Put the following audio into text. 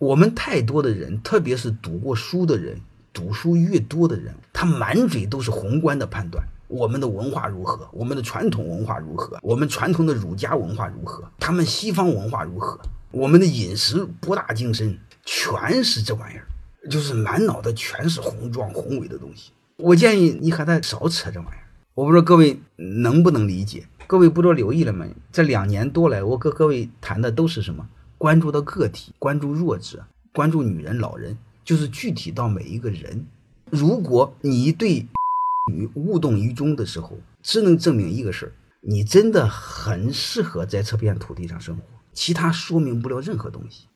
我们太多的人，特别是读过书的人，读书越多的人，他满嘴都是宏观的判断。我们的文化如何？我们的传统文化如何？我们传统的儒家文化如何？他们西方文化如何？我们的饮食博大精深，全是这玩意儿，就是满脑袋全是宏壮宏伟的东西。我建议你和他少扯这玩意儿。我不知道各位能不能理解？各位不知道留意了没？这两年多来，我跟各位谈的都是什么？关注到个体，关注弱者，关注女人、老人，就是具体到每一个人。如果你对 女无动于衷的时候，只能证明一个事儿：你真的很适合在这片土地上生活，其他说明不了任何东西。